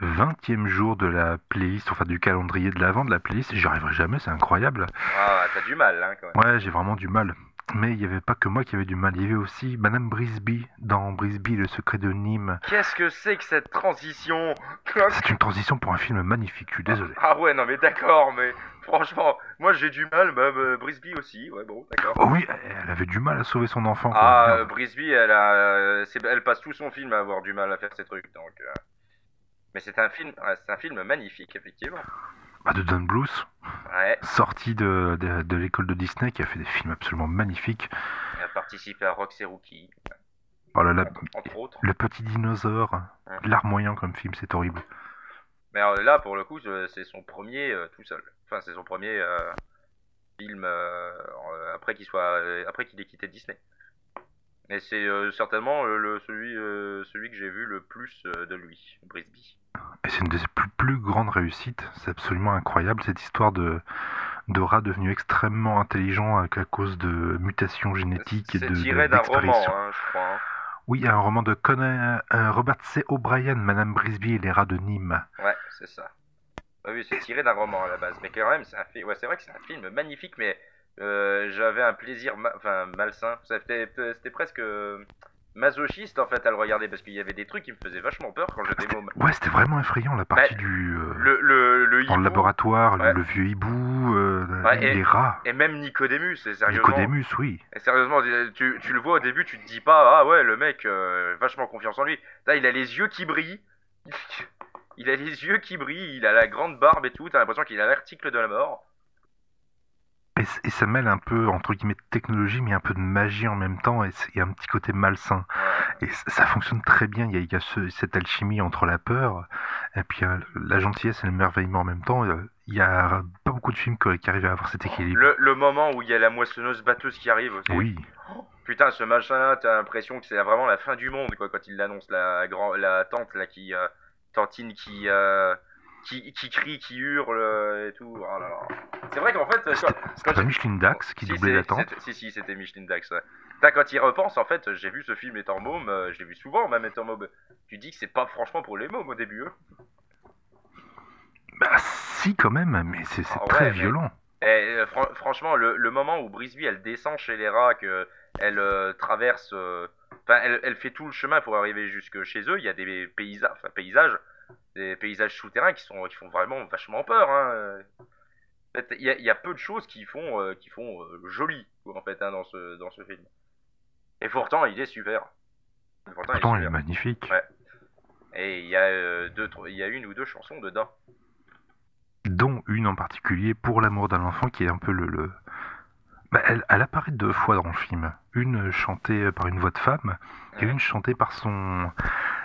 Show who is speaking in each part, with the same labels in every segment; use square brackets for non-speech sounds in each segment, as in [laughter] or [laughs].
Speaker 1: 20e jour de la playlist, enfin du calendrier de l'avant de la playlist. J'y arriverai jamais, c'est incroyable.
Speaker 2: Ah, t'as du mal, hein, quand même.
Speaker 1: Ouais, j'ai vraiment du mal. Mais il n'y avait pas que moi qui avait du mal. Il y avait aussi Madame Brisby dans Brisby, le secret de Nîmes.
Speaker 2: Qu'est-ce que c'est que cette transition?
Speaker 1: C'est une transition pour un film magnifique, je suis désolé.
Speaker 2: Ah ouais, non mais d'accord, mais franchement, moi j'ai du mal, euh, Brisby aussi, ouais bon, d'accord.
Speaker 1: Oh oui, elle avait du mal à sauver son enfant. quoi.
Speaker 2: Ah, euh, Brisby, elle a, euh, elle passe tout son film à avoir du mal à faire ces trucs, donc. euh. Mais c'est un film, c'est un film magnifique, effectivement.
Speaker 1: Bah, de Don Bluth,
Speaker 2: Ouais,
Speaker 1: sorti de, de, de l'école de Disney, qui a fait des films absolument magnifiques.
Speaker 2: elle a participé à Rox et Rookie,
Speaker 1: Oh
Speaker 2: entre autres.
Speaker 1: le petit dinosaure,
Speaker 2: Ouais.
Speaker 1: larmoyant comme film, c'est horrible.
Speaker 2: Mais alors, là, pour le coup, c'est son premier euh, tout seul. Enfin, c'est son premier euh, film euh, après qu'il soit, après qu'il ait quitté Disney. Et c'est euh, certainement euh, le, celui, euh, celui que j'ai vu le plus de lui, Brisby.
Speaker 1: Et c'est une de ses plus, plus grandes réussites. C'est absolument incroyable cette histoire de, de rat devenu extrêmement intelligent à, à cause de mutations génétiques et
Speaker 2: C'est
Speaker 1: de
Speaker 2: tiré
Speaker 1: de-
Speaker 2: d'un roman, hein, je crois. hein.
Speaker 1: Oui, il y a un roman de Conan, euh, Robert C. O'Brien, Madame Brisby et les rats de Nîmes.
Speaker 2: Ouais, c'est ça. Ah oui, c'est tiré d'un roman à la base, mais quand même, c'est un film. Ouais, c'est vrai que c'est un film magnifique, mais euh, j'avais un plaisir, ma- enfin malsain. C'était, presque euh, masochiste en fait à le regarder parce qu'il y avait des trucs qui me faisaient vachement peur quand j'étais môme.
Speaker 1: Ouais, c'était vraiment effrayant la partie
Speaker 2: Bah,
Speaker 1: du euh,
Speaker 2: Le, le, le
Speaker 1: dans le
Speaker 2: hibou,
Speaker 1: laboratoire, le-
Speaker 2: Ouais.
Speaker 1: le, vieux hibou, euh,
Speaker 2: Ouais,
Speaker 1: les
Speaker 2: et-
Speaker 1: rats,
Speaker 2: et même Nicodémus, c'est sérieusement.
Speaker 1: Nicodemus, oui.
Speaker 2: Et sérieusement, tu, tu le vois au début, tu te dis pas, ah ouais, le mec, euh, vachement confiance en lui. Là, il a les yeux qui brillent. [laughs] Il a les yeux qui brillent, il a la grande barbe et tout, t'as l'impression qu'il a l'article de la mort.
Speaker 1: Et, ça mêle un peu entre guillemets de technologie, mais un peu de magie en même temps, et il y a un petit côté malsain. Et ça fonctionne très bien. Il y a, il y a ce- cette alchimie entre la peur et puis euh, la gentillesse et le merveillement en même temps. Euh, Il y a pas beaucoup de films qui arrivent à avoir cet équilibre.
Speaker 2: Le, le moment où il y a la moissonneuse batteuse qui arrive aussi.
Speaker 1: Oui,
Speaker 2: Putain, ce machin-là, t'as l'impression que c'est vraiment la fin du monde, quoi, quand il l'annonce, la, la tante, là, qui, euh, tantine qui, euh, qui, qui crie, qui hurle, euh, et tout. Oh là là. C'est vrai qu'en fait, quand
Speaker 1: c'était pas Micheline Dax qui
Speaker 2: Si,
Speaker 1: doublait
Speaker 2: c'est-
Speaker 1: la
Speaker 2: c'était- Si, si, c'était Micheline Dax. ouais. Quand il repense, en fait, j'ai vu ce film étant môme, euh, je l'ai vu souvent, même étant môme. Tu dis que c'est pas franchement pour les mômes au début, hein.
Speaker 1: Bah si quand même, mais c'est c'est
Speaker 2: Ah ouais,
Speaker 1: très
Speaker 2: mais-
Speaker 1: violent.
Speaker 2: Et, euh, fran- franchement, le, le moment où Brisby elle descend chez les rats, que elle euh, traverse, euh, enfin, elle, elle fait tout le chemin pour arriver jusque chez eux. Il y a des paysages, paysages, des paysages souterrains qui sont, qui font vraiment vachement peur. Hein. En fait, il y, a, il y a peu de choses qui font, euh, qui font euh, joli, en fait, hein, dans ce, dans ce film. Et pourtant, il est super. Et pourtant, il est
Speaker 1: il magnifique.
Speaker 2: Ouais. Et il y a euh, deux, il y a une ou deux chansons dedans.
Speaker 1: Dont une en particulier, Pour l'amour d'un enfant, qui est un peu le... le- Bah, elle, elle apparaît deux fois dans le film. Une chantée par une voix de femme, et une chantée par son,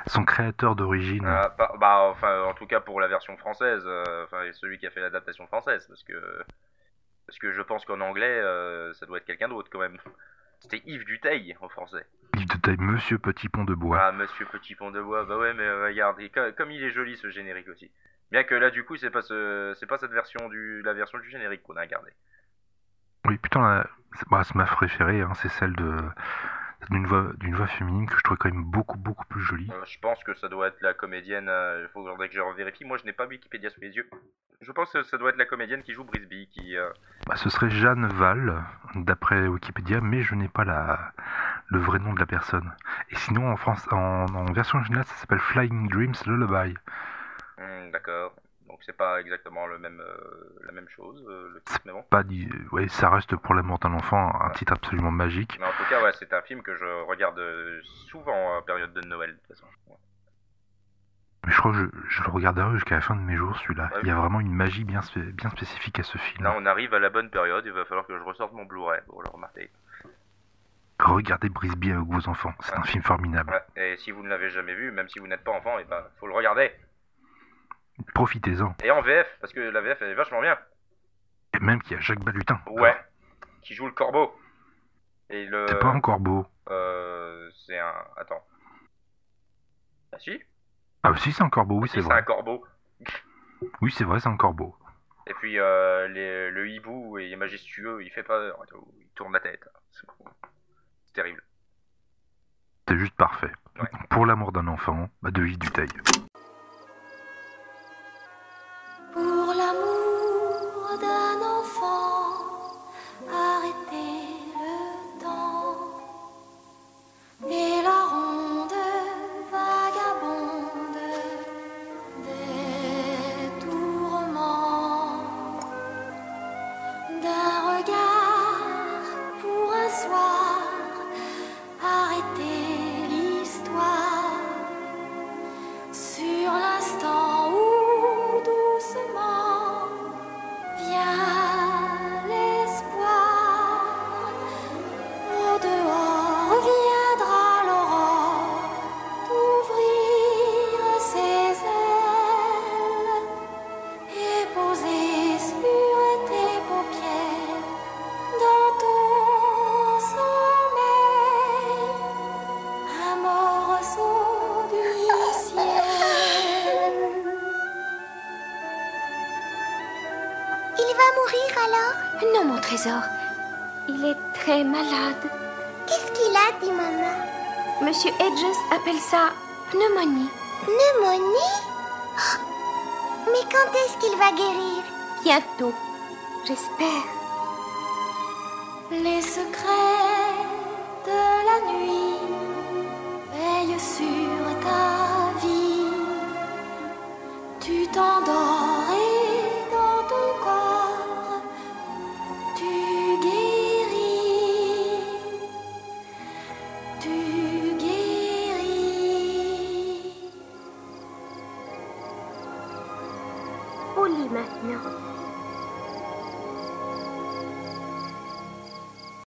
Speaker 1: son créateur d'origine.
Speaker 2: Ah, bah, bah, enfin, en tout cas pour la version française, euh, enfin celui qui a fait l'adaptation française, parce que parce que je pense qu'en anglais, euh, ça doit être quelqu'un d'autre quand même. C'était Yves Duteil en français.
Speaker 1: De taille Monsieur Petit Pont de Bois.
Speaker 2: Ah, Monsieur Petit Pont de Bois, bah ouais, mais euh, regarde, et comme il est joli ce générique aussi. Bien que là, du coup, c'est pas ce, c'est pas cette version du, la version du générique qu'on a gardé.
Speaker 1: Oui, putain, la- c'est bah, c'est ma préférée, hein, c'est celle de d'une voix, d'une voix féminine que je trouvais quand même beaucoup, beaucoup plus jolie.
Speaker 2: Euh, je pense que ça doit être la comédienne. euh, Il faudrait que je revérifie. Moi, je n'ai pas Wikipédia sous les yeux. Je pense que ça doit être la comédienne qui joue Brisby, qui. euh,
Speaker 1: Bah, ce serait Jeanne Val, d'après Wikipédia, mais je n'ai pas la, le vrai nom de la personne. Et sinon, en, France, en, en version originale, ça s'appelle Flying Dreams Lullaby.
Speaker 2: Hmm, D'accord. Donc c'est pas exactement le même, euh, la même chose, euh, le titre, mais bon.
Speaker 1: Pas dit, ouais, ça reste pour l'amour d'un enfant un titre absolument magique.
Speaker 2: Mais en tout cas, ouais, c'est un film que je regarde euh, souvent en période de Noël, de toute façon. Ouais.
Speaker 1: Mais je crois que je, je le regarderai jusqu'à la fin de mes jours, celui-là. Il y a vraiment une magie bien, spé- bien spécifique à ce film.
Speaker 2: Là, on arrive à la bonne période, il va falloir que je ressorte mon Blu-ray pour le remarquer.
Speaker 1: Regardez Brisby avec vos enfants, c'est un film formidable.
Speaker 2: Et si vous ne l'avez jamais vu, même si vous n'êtes pas enfant, et ben, faut le regarder.
Speaker 1: Profitez-en.
Speaker 2: Et en VF, parce que la VF elle est vachement bien.
Speaker 1: Et même qu'il y a Jacques Balutin.
Speaker 2: Ouais. Qui joue le corbeau. Et le.
Speaker 1: C'est pas un corbeau.
Speaker 2: Euh, c'est un. Attends. Ah si
Speaker 1: Ah si, c'est un corbeau, oui,
Speaker 2: Si,
Speaker 1: c'est
Speaker 2: c'est
Speaker 1: vrai.
Speaker 2: un corbeau.
Speaker 1: Oui, c'est vrai, c'est un corbeau.
Speaker 2: Et puis euh, les- le hibou il est majestueux, il fait peur, il tourne la tête. C'est c'est terrible.
Speaker 1: C'est juste parfait.
Speaker 2: Ouais.
Speaker 1: Pour l'amour d'un enfant, bah, de Yves Duteil. this one.
Speaker 3: Il va mourir alors
Speaker 4: Non, mon trésor. Il est très malade.
Speaker 3: Qu'est-ce qu'il a, dit maman
Speaker 4: Monsieur Edges appelle ça pneumonie.
Speaker 3: Pneumonie oh, Mais quand est-ce qu'il va guérir
Speaker 4: Bientôt, j'espère.
Speaker 3: Les secrets de la nuit veillent sur. On lit maintenant.